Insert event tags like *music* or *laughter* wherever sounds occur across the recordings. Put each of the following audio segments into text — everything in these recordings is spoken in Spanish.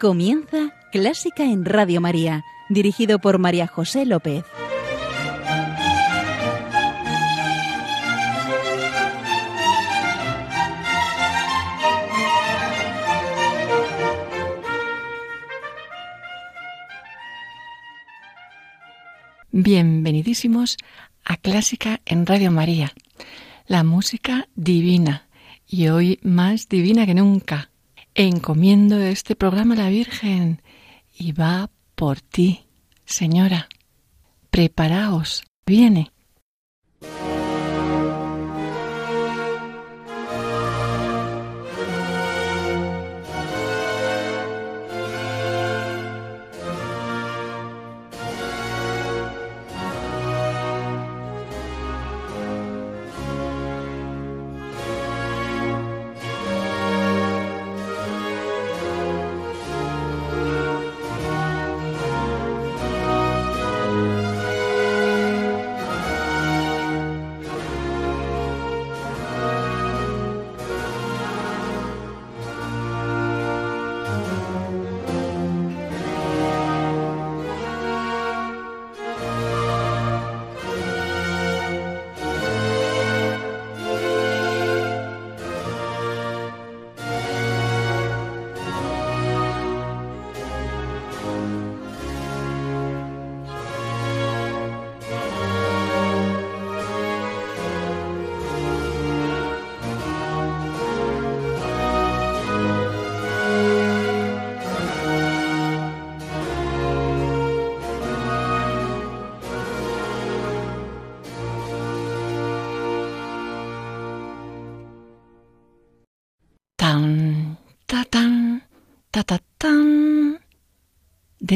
Comienza Clásica en Radio María, dirigido por María José López. Bienvenidísimos a Clásica en Radio María, la música divina y hoy más divina que nunca. Encomiendo este programa a la Virgen y va por ti, Señora. Preparaos, viene.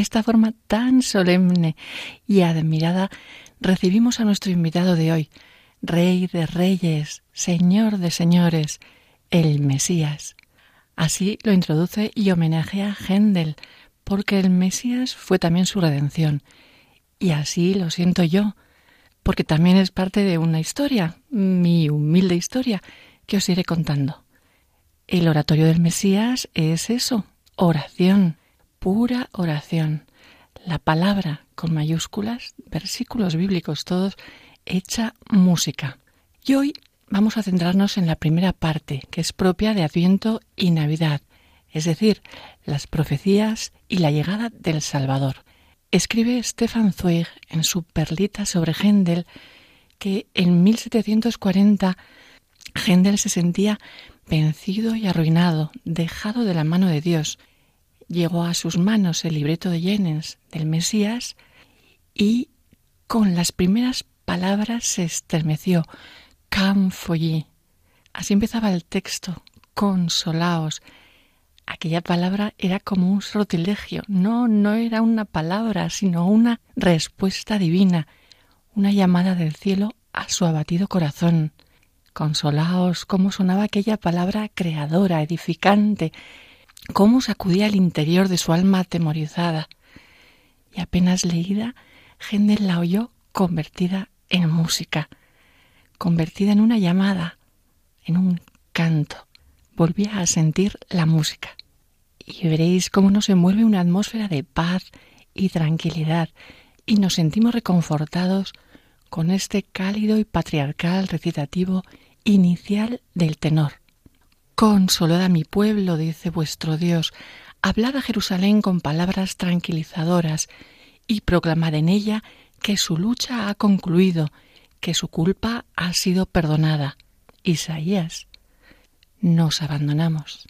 Esta forma tan solemne y admirada recibimos a nuestro invitado de hoy, Rey de Reyes, Señor de Señores, el Mesías. Así lo introduce y homenajea a Händel, porque el Mesías fue también su redención. Y así lo siento yo, porque también es parte de una historia, mi humilde historia, que os iré contando. El oratorio del Mesías es eso, oración, pura oración. La palabra con mayúsculas, versículos bíblicos todos, hecha música. Y hoy vamos a centrarnos en la primera parte, que es propia de Adviento y Navidad, es decir, las profecías y la llegada del Salvador. Escribe Stefan Zweig en su perlita sobre Händel que en 1740 Händel se sentía vencido y arruinado, dejado de la mano de Dios, llegó a sus manos el libreto de Jennens del Mesías y con las primeras palabras se estremeció. Camfollí. Así empezaba el texto. Consolaos. Aquella palabra era como un sortilegio. No, no era una palabra, sino una respuesta divina, una llamada del cielo a su abatido corazón. Consolaos, cómo sonaba aquella palabra creadora, edificante, cómo sacudía el interior de su alma atemorizada. Y apenas leída, Händel la oyó convertida en música, convertida en una llamada, en un canto. Volvía a sentir la música. Y veréis cómo nos envuelve una atmósfera de paz y tranquilidad, y nos sentimos reconfortados con este cálido y patriarcal recitativo inicial del tenor. Consolad a mi pueblo, dice vuestro Dios, hablad a Jerusalén con palabras tranquilizadoras y proclamad en ella que su lucha ha concluido, que su culpa ha sido perdonada. Isaías, nos abandonamos.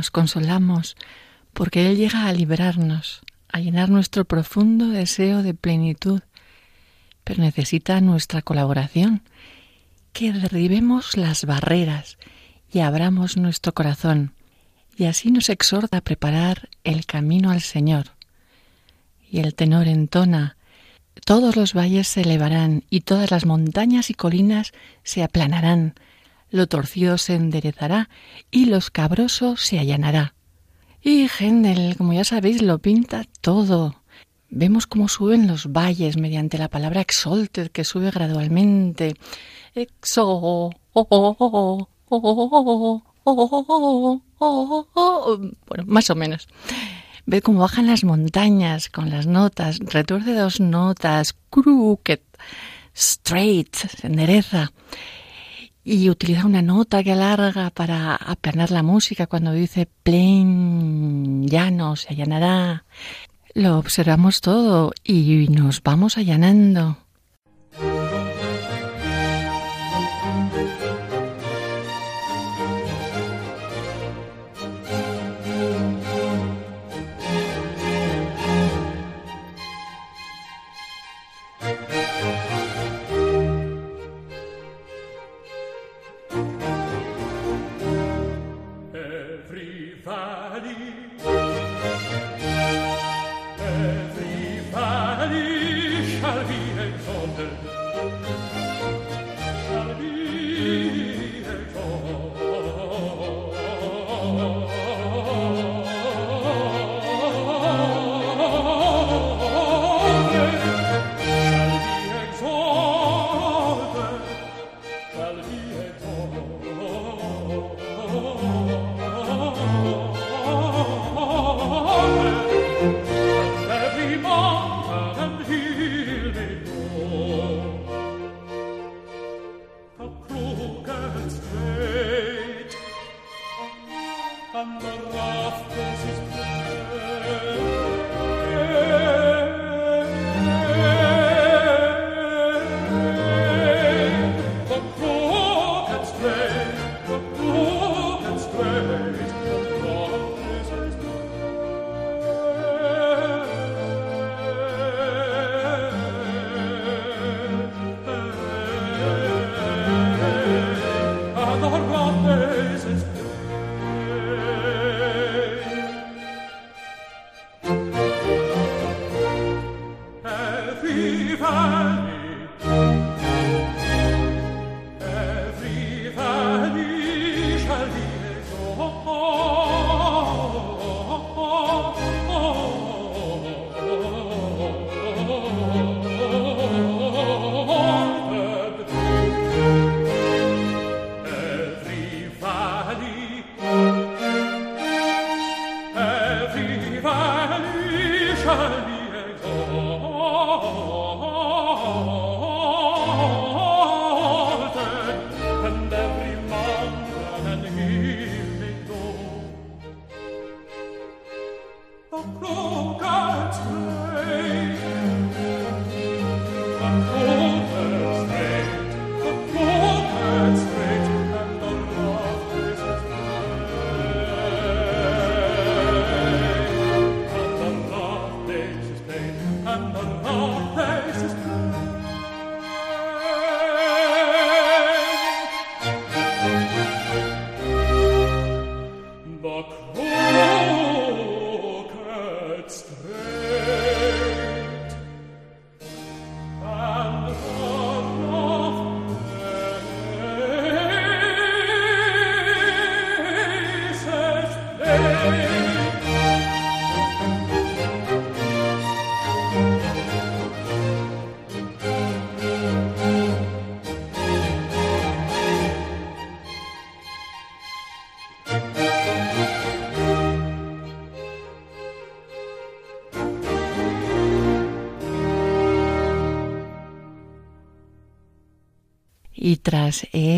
Nos consolamos, porque Él llega a liberarnos, a llenar nuestro profundo deseo de plenitud, pero necesita nuestra colaboración, que derribemos las barreras y abramos nuestro corazón, y así nos exhorta a preparar el camino al Señor. Y el tenor entona, todos los valles se elevarán y todas las montañas y colinas se aplanarán, lo torcido se enderezará y lo escabroso se allanará. Y Händel, como ya sabéis, lo pinta todo. Vemos cómo suben los valles mediante la palabra exalted que sube gradualmente. Exo. Bueno, más o menos. Ve cómo bajan las montañas con las notas, retuerce dos notas, crooked, straight, se endereza y utiliza una nota que alarga para aplanar la música cuando dice plain, llano, se allanará. Lo observamos todo y nos vamos allanando.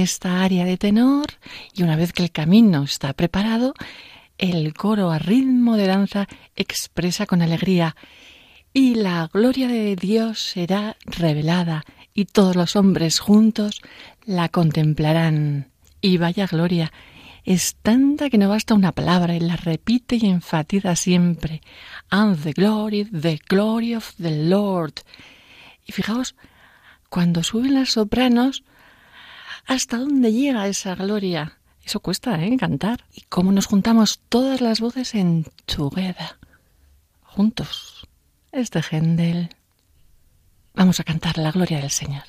Esta área de tenor, y una vez que el camino está preparado, el coro a ritmo de danza expresa con alegría y la gloria de Dios será revelada y todos los hombres juntos la contemplarán. Y vaya gloria, es tanta que no basta una palabra y la repite y enfatiza siempre. And the glory, the glory of the Lord. Y fijaos, cuando suben las sopranos, ¿hasta dónde llega esa gloria? Eso cuesta, ¿eh? Cantar. Y cómo nos juntamos todas las voces en Together. Juntos. Este Händel. Vamos a cantar la gloria del Señor.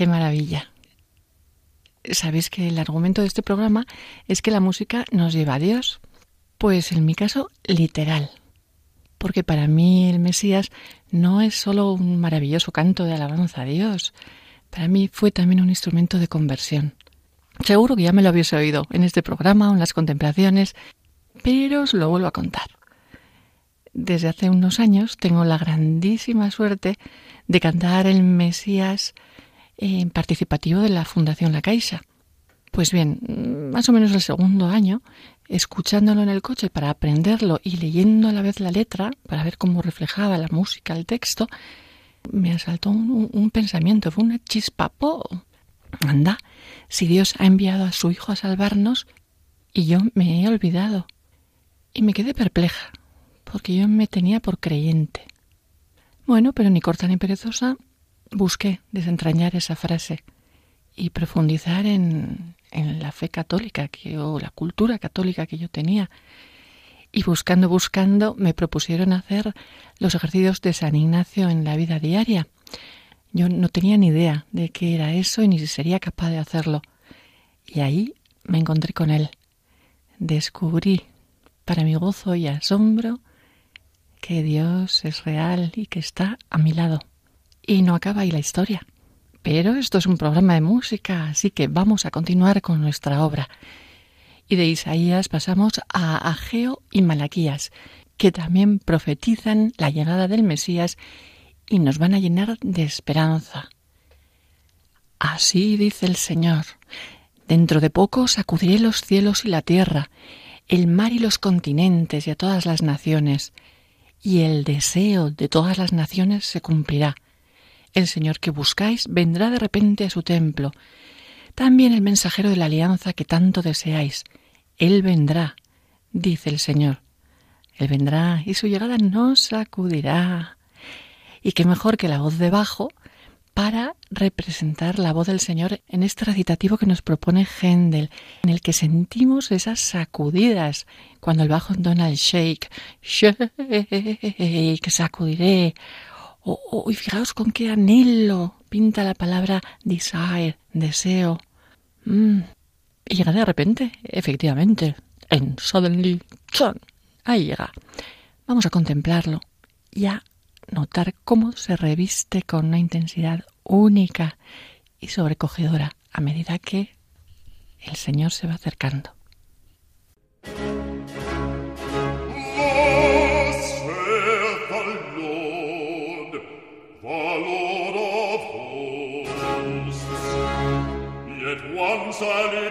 Qué maravilla. Sabéis que el argumento de este programa es que la música nos lleva a Dios. Pues en mi caso, literal. Porque para mí el Mesías no es solo un maravilloso canto de alabanza a Dios. Para mí fue también un instrumento de conversión. Seguro que ya me lo habéis oído en este programa o en las contemplaciones, pero os lo vuelvo a contar. Desde hace unos años tengo la grandísima suerte de cantar el Mesías participativo de la Fundación La Caixa. Pues bien, más o menos el segundo año, escuchándolo en el coche para aprenderlo y leyendo a la vez la letra, para ver cómo reflejaba la música, el texto, me asaltó un, pensamiento, fue una chispa. Anda, si Dios ha enviado a su Hijo a salvarnos y yo me he olvidado. Y me quedé perpleja, porque yo me tenía por creyente. Bueno, pero ni corta ni perezosa, busqué desentrañar esa frase y profundizar en, en la fe católica que, o la cultura católica que yo tenía. Y buscando, buscando, me propusieron hacer los ejercicios de San Ignacio en la vida diaria. Yo no tenía ni idea de qué era eso y ni si sería capaz de hacerlo. Y ahí me encontré con él. Descubrí, para mi gozo y asombro, que Dios es real y que está a mi lado. Y no acaba ahí la historia. Pero esto es un programa de música, así que vamos a continuar con nuestra obra. Y de Isaías pasamos a Ageo y Malaquías, que también profetizan la llegada del Mesías y nos van a llenar de esperanza. Así dice el Señor. Dentro de poco sacudiré los cielos y la tierra, el mar y los continentes y a todas las naciones, y el deseo de todas las naciones se cumplirá. El Señor que buscáis vendrá de repente a su templo. También el mensajero de la alianza que tanto deseáis. Él vendrá, dice el Señor. Él vendrá y su llegada no sacudirá. Y qué mejor que la voz de bajo para representar la voz del Señor en este recitativo que nos propone Händel, en el que sentimos esas sacudidas cuando el bajo entona el shake, shake, sacudiré. Y fijaos con qué anhelo pinta la palabra desire, deseo. Mm. Y llega de repente, efectivamente, en suddenly, ahí llega. Vamos a contemplarlo y a notar cómo se reviste con una intensidad única y sobrecogedora a medida que el Señor se va acercando. salire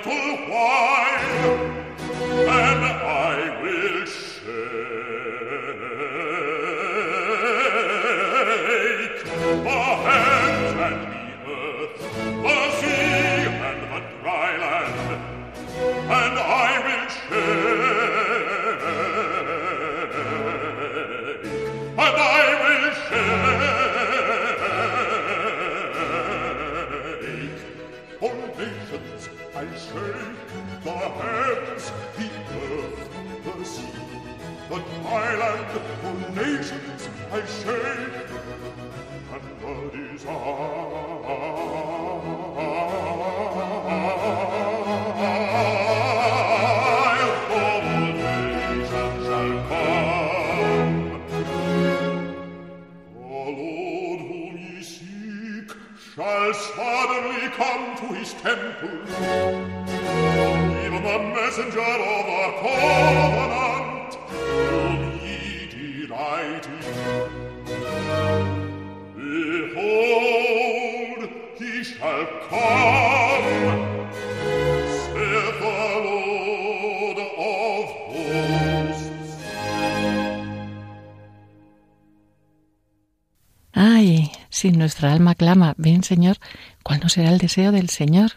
Si nuestra alma clama, ven Señor, ¿cuál no será el deseo del Señor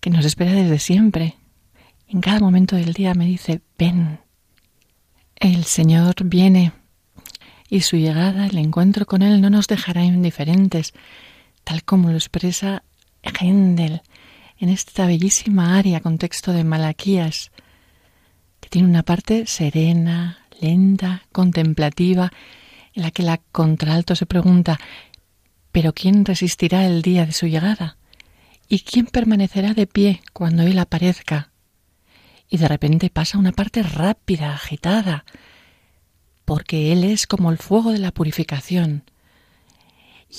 que nos espera desde siempre? En cada momento del día me dice, ven. El Señor viene y su llegada, el encuentro con Él no nos dejará indiferentes, tal como lo expresa Händel en esta bellísima aria con texto de Malaquías, que tiene una parte serena, lenta, contemplativa, en la que la contralto se pregunta pero ¿quién resistirá el día de su llegada? ¿Y quién permanecerá de pie cuando Él aparezca? Y de repente pasa una parte rápida, agitada, porque Él es como el fuego de la purificación.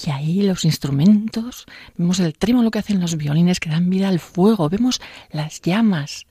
Y ahí los instrumentos, vemos el trémolo que hacen los violines que dan vida al fuego, vemos las llamas,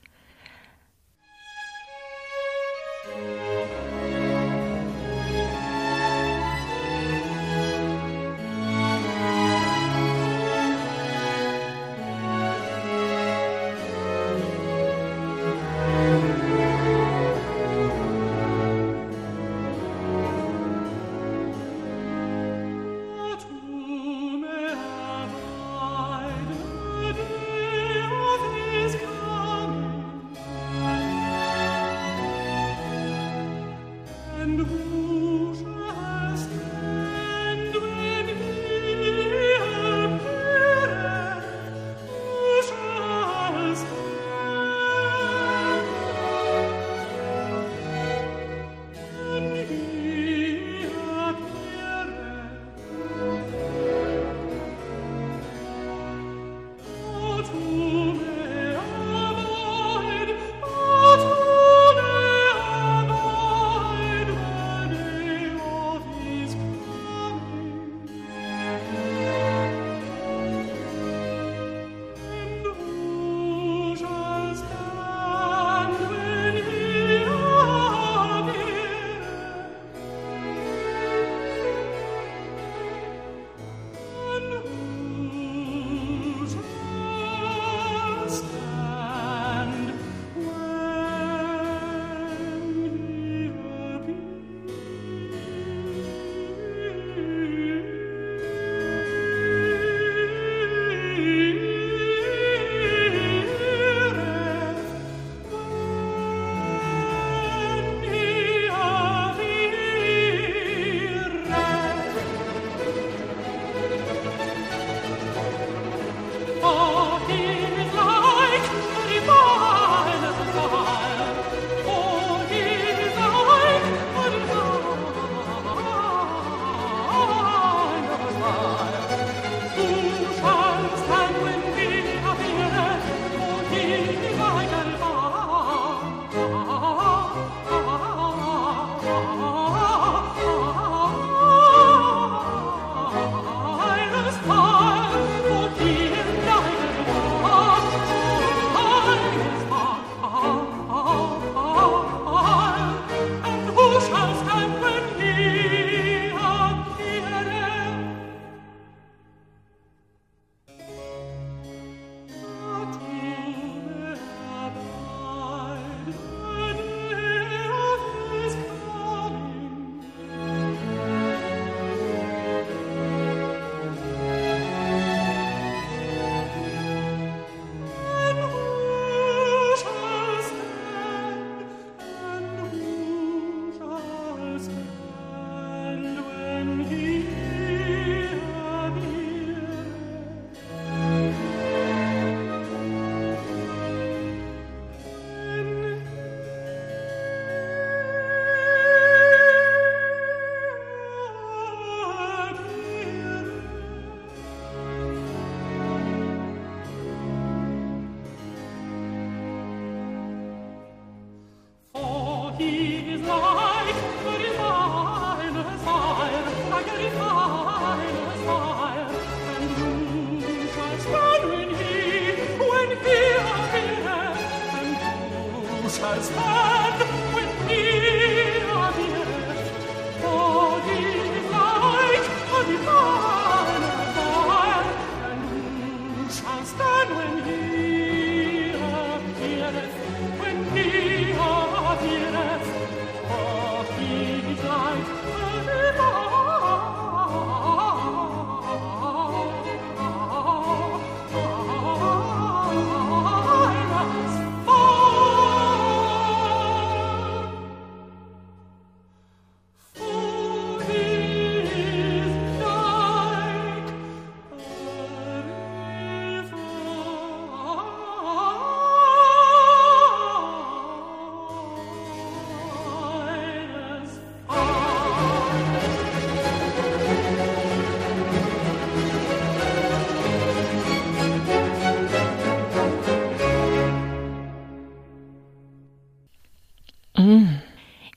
shall stand with me.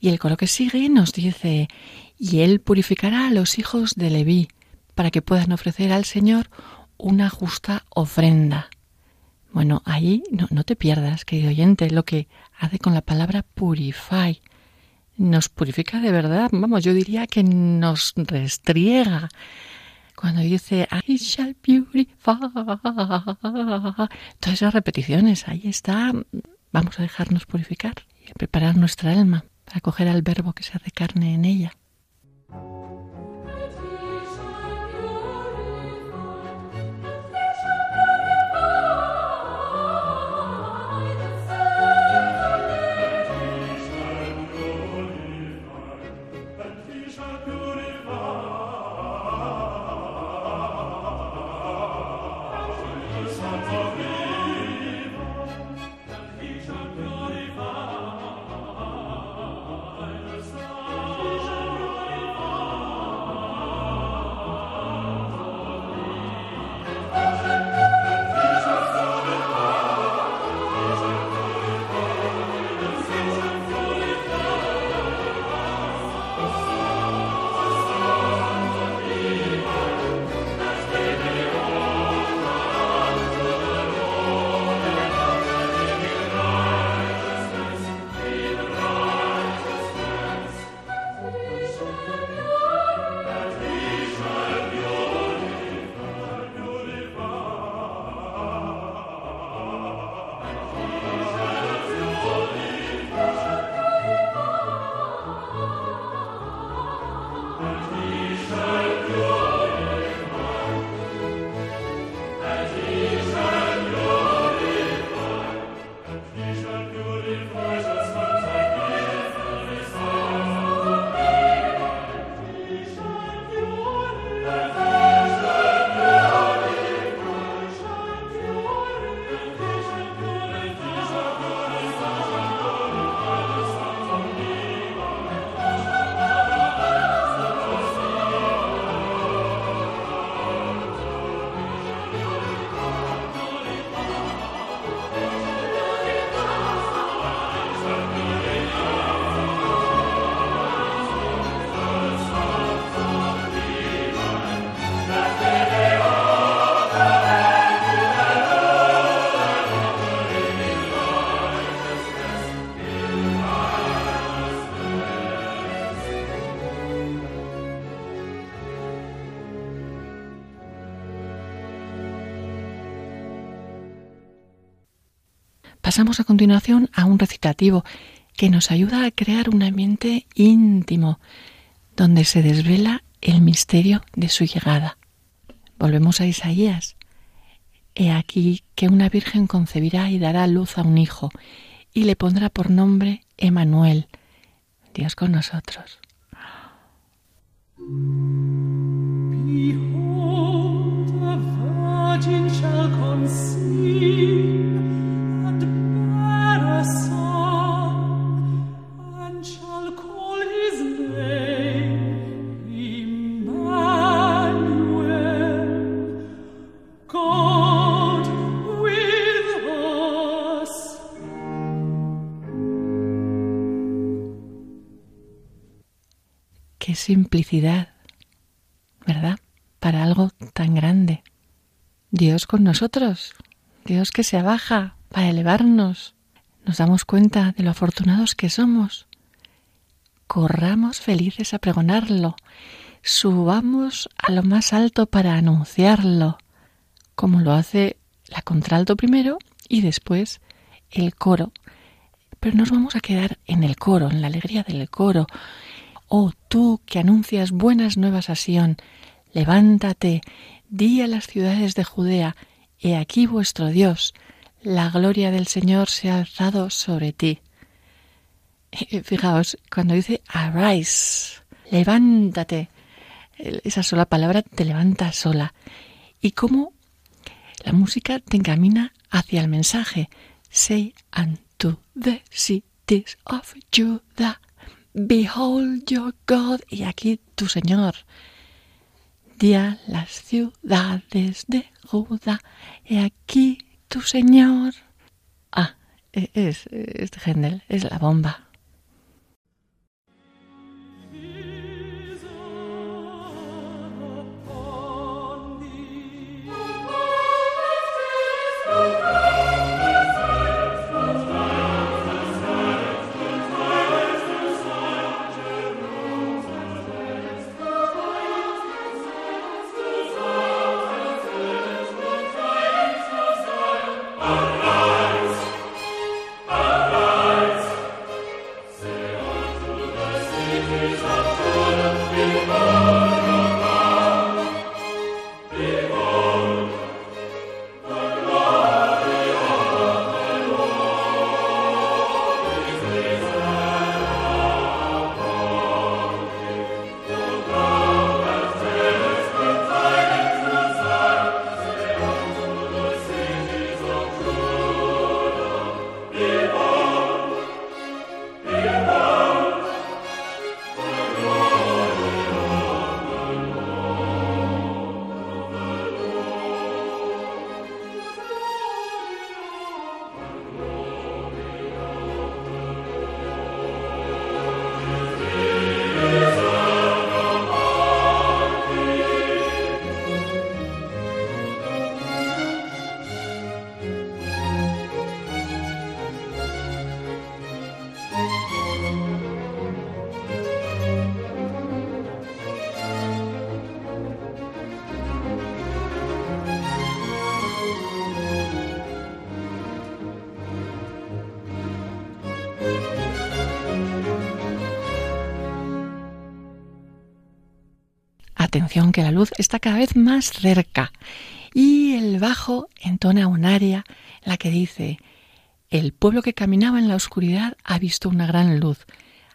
Y el coro que sigue nos dice, y él purificará a los hijos de Leví, para que puedan ofrecer al Señor una justa ofrenda. Bueno, ahí no, no te pierdas, querido oyente, lo que hace con la palabra purify. Nos purifica de verdad, vamos, yo diría que nos restriega. Cuando dice I shall purify. Todas esas repeticiones, ahí está. Vamos a dejarnos purificar y preparar nuestra alma acoger al verbo que se hace carne en ella. Pasamos a continuación a un recitativo que nos ayuda a crear un ambiente íntimo donde se desvela el misterio de su llegada. Volvemos a Isaías. He aquí que una virgen concebirá y dará luz a un hijo, y le pondrá por nombre Emanuel, Dios con nosotros. Simplicidad, ¿verdad? Para algo tan grande. Dios con nosotros, Dios que se abaja para elevarnos, nos damos cuenta de lo afortunados que somos. Corramos felices a pregonarlo, subamos a lo más alto para anunciarlo, como lo hace la contralto primero y después el coro. Pero nos vamos a quedar en el coro, en la alegría del coro. Oh tú que anuncias buenas nuevas a Sión, levántate, di a las ciudades de Judea, he aquí vuestro Dios, la gloria del Señor se ha alzado sobre ti. *laughs* Fijaos, cuando dice arise, levántate, esa sola palabra te levanta sola. Y cómo la música te encamina hacia el mensaje. Say unto the cities of Judah, behold your God. Y aquí tu Señor. Di a las ciudades de Judá, he aquí tu Señor. Ah, e-, es, es es la bomba. Atención que la luz está cada vez más cerca y el bajo entona un área en la que dice El pueblo que caminaba en la oscuridad ha visto una gran luz.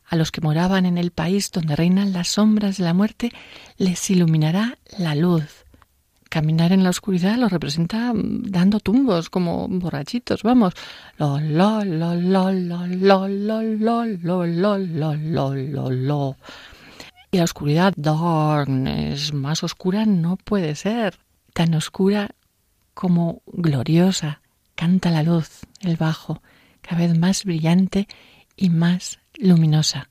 A los que moraban en el país donde reinan las sombras de la muerte les iluminará la luz. Caminar en la oscuridad lo representa dando tumbos como borrachitos, vamos. Lo y la oscuridad, darkness, más oscura no puede ser. Tan oscura como gloriosa. Canta la luz, el bajo, cada vez más brillante y más luminosa.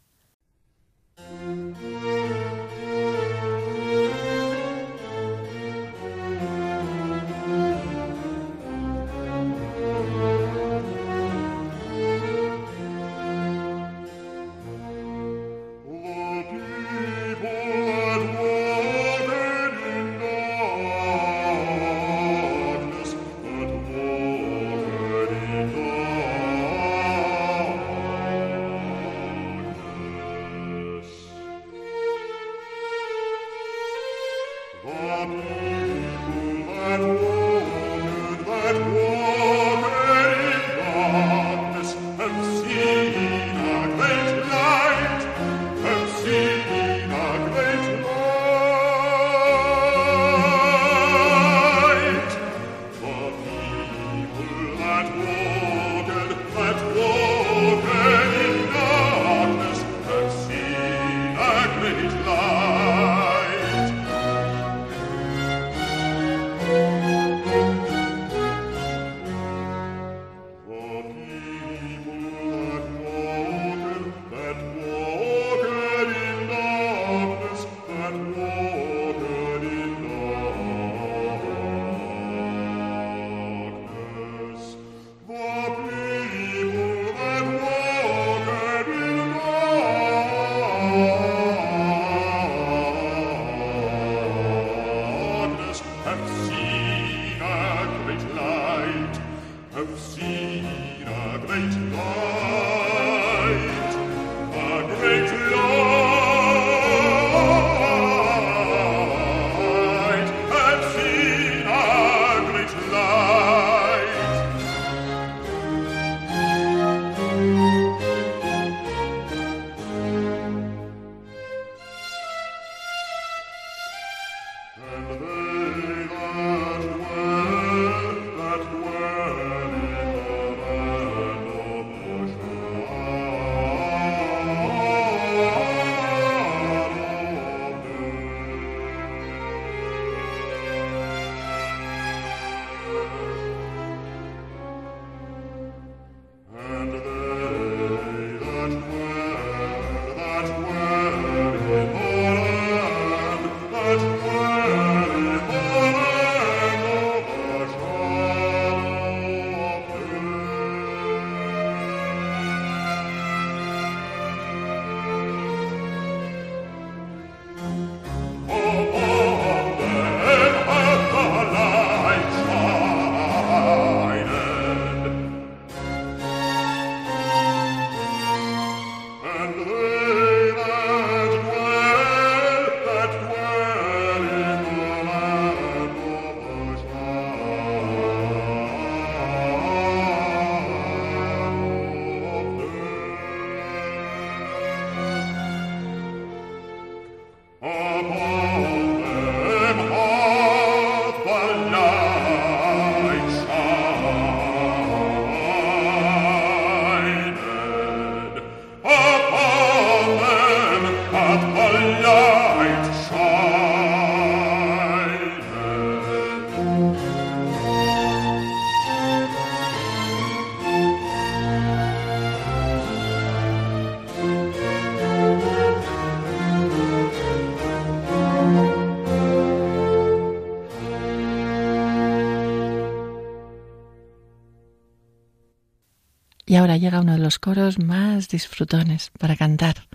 Y ahora llega uno de los coros más disfrutones para cantar.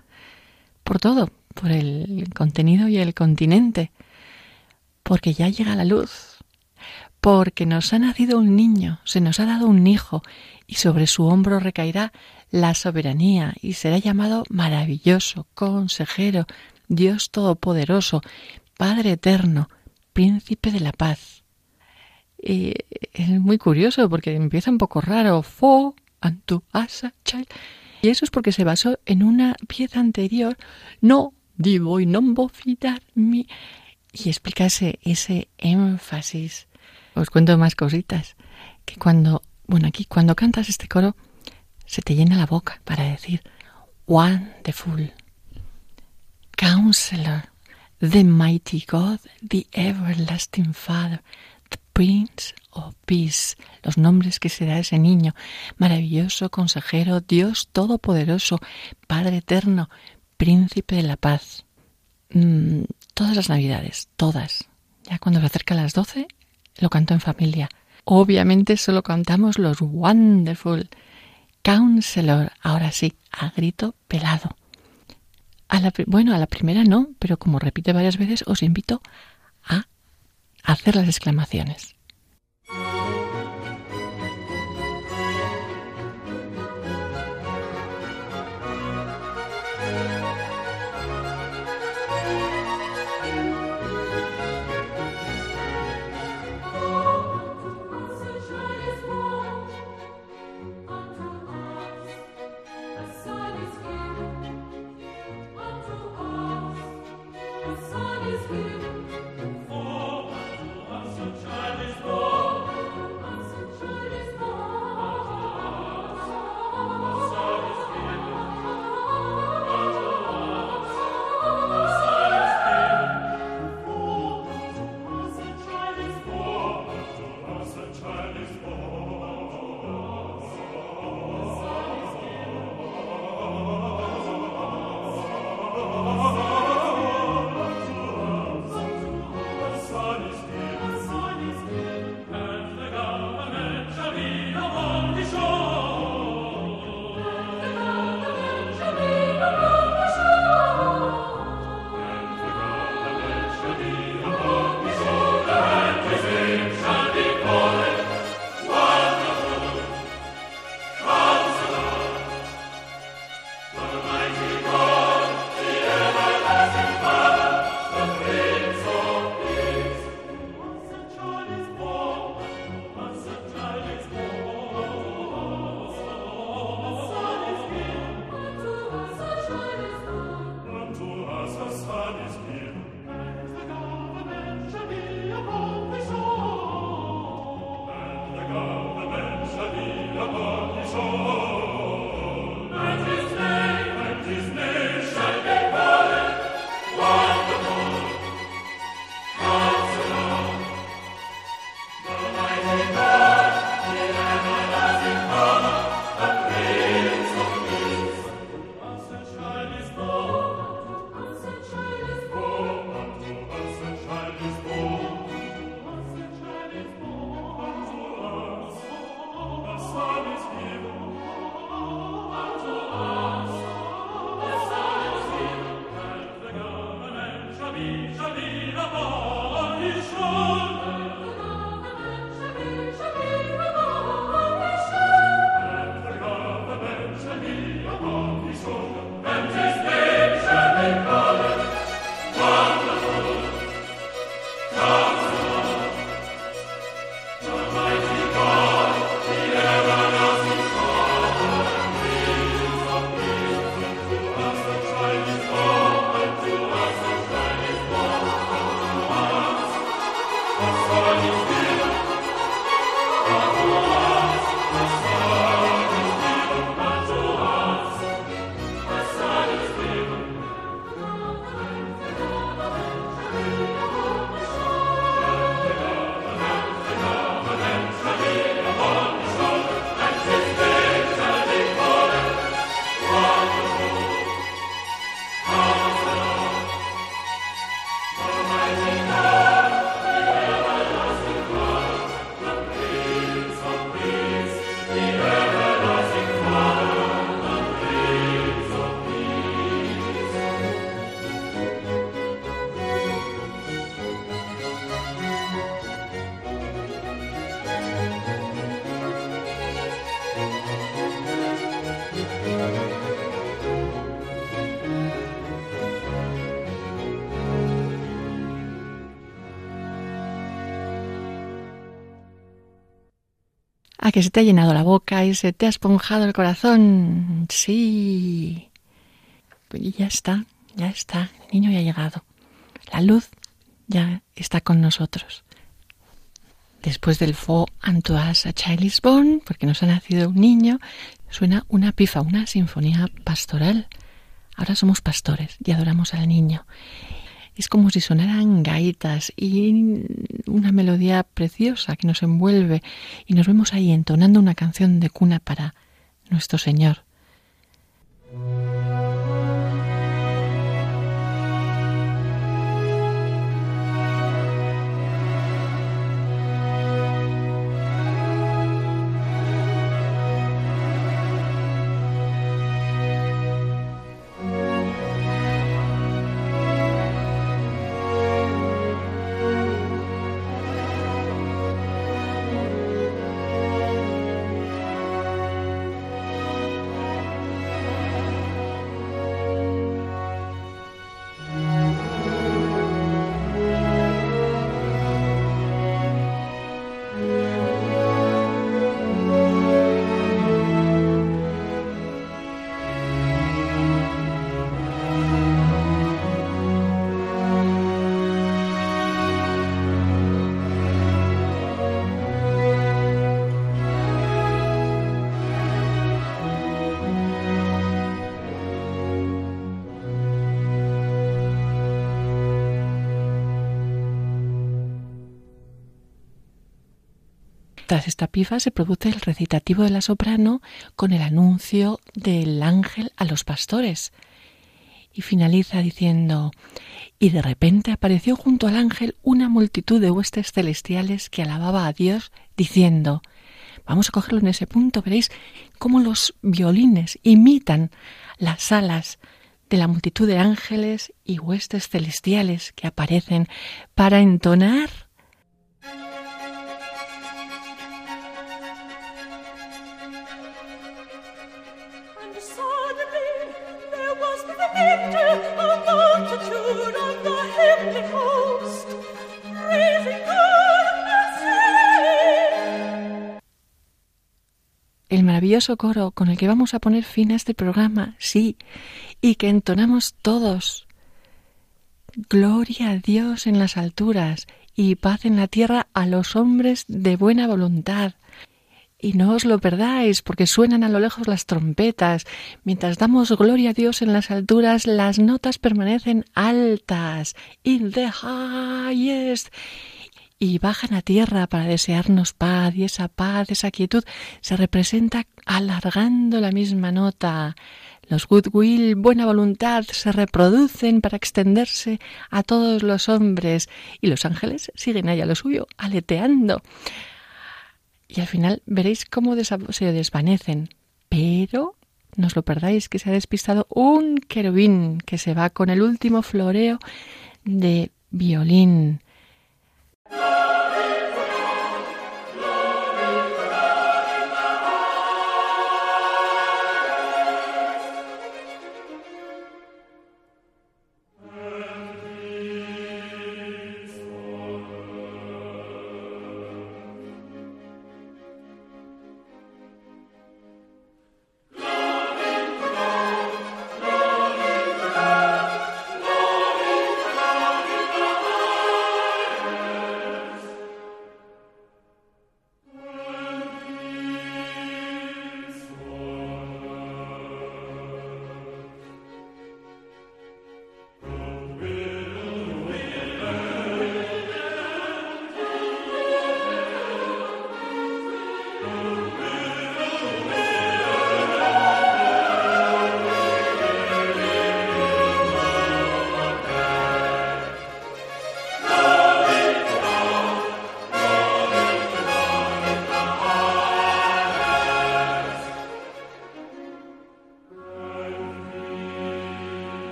Por todo, por el contenido y el continente. Porque ya llega la luz. Porque nos ha nacido un niño, se nos ha dado un hijo, y sobre su hombro recaerá la soberanía, y será llamado maravilloso, consejero, Dios todopoderoso, Padre eterno, príncipe de la paz. Y es muy curioso porque empieza un poco raro. Fo, antu, asa. Y eso es porque se basó en una pieza anterior. No, divo y non mi. Y explica ese, ese énfasis. Os cuento más cositas. Que cuando, bueno, aquí cuando cantas este coro, se te llena la boca para decir Wonderful, Counselor, the Mighty God, the Everlasting Father, the Prince of Peace, los nombres que se da ese niño, maravilloso consejero, Dios todopoderoso, Padre eterno, Príncipe de la paz. Mm, todas las navidades, todas. Ya cuando se acerca a las doce, lo canto en familia. Obviamente solo cantamos los Wonderful. Counselor, ahora sí, a grito pelado. A la, bueno, a la primera no, pero como repite varias veces, os invito a hacer las exclamaciones. ¿A que se te ha llenado la boca y se te ha esponjado el corazón? Sí. Y ya está, ya está. El niño ya ha llegado. La luz ya está con nosotros. Después del Fo Antoise a Child porque nos ha nacido un niño, suena una pifa, una sinfonía pastoral. Ahora somos pastores y adoramos al niño. Es como si sonaran gaitas y una melodía preciosa que nos envuelve y nos vemos ahí entonando una canción de cuna para nuestro Señor. Tras esta pifa se produce el recitativo de la soprano con el anuncio del ángel a los pastores. Y finaliza diciendo, y de repente apareció junto al ángel una multitud de huestes celestiales que alababa a Dios, diciendo, vamos a cogerlo en ese punto, veréis cómo los violines imitan las alas de la multitud de ángeles y huestes celestiales que aparecen para entonar maravilloso coro con el que vamos a poner fin a este programa, sí, y que entonamos todos. Gloria a Dios en las alturas y paz en la tierra a los hombres de buena voluntad. Y no os lo perdáis, porque suenan a lo lejos las trompetas. Mientras damos gloria a Dios en las alturas, las notas permanecen altas. In the highest. Y bajan a tierra para desearnos paz, y esa paz, esa quietud, se representa alargando la misma nota. Los goodwill, buena voluntad, se reproducen para extenderse a todos los hombres, y los ángeles siguen allá lo suyo, aleteando y al final veréis cómo se desvanecen. Pero no os lo perdáis que se ha despistado un querubín que se va con el último floreo de violín.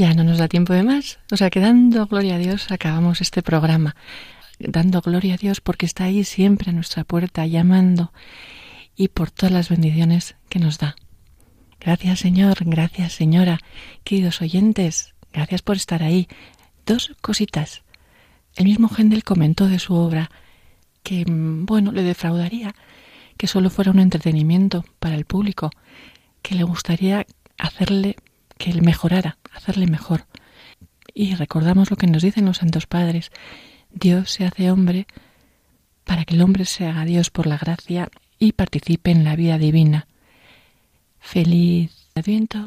Ya no nos da tiempo de más. O sea que dando gloria a Dios acabamos este programa. Dando gloria a Dios porque está ahí siempre a nuestra puerta llamando y por todas las bendiciones que nos da. Gracias Señor, gracias Señora, queridos oyentes, gracias por estar ahí. Dos cositas. El mismo Händel comentó de su obra que, mm, bueno, le defraudaría que solo fuera un entretenimiento para el público, que le gustaría hacerle que él mejorara, hacerle mejor. Y recordamos lo que nos dicen los santos padres. Dios se hace hombre para que el hombre se haga Dios por la gracia y participe en la vida divina. Feliz Adviento.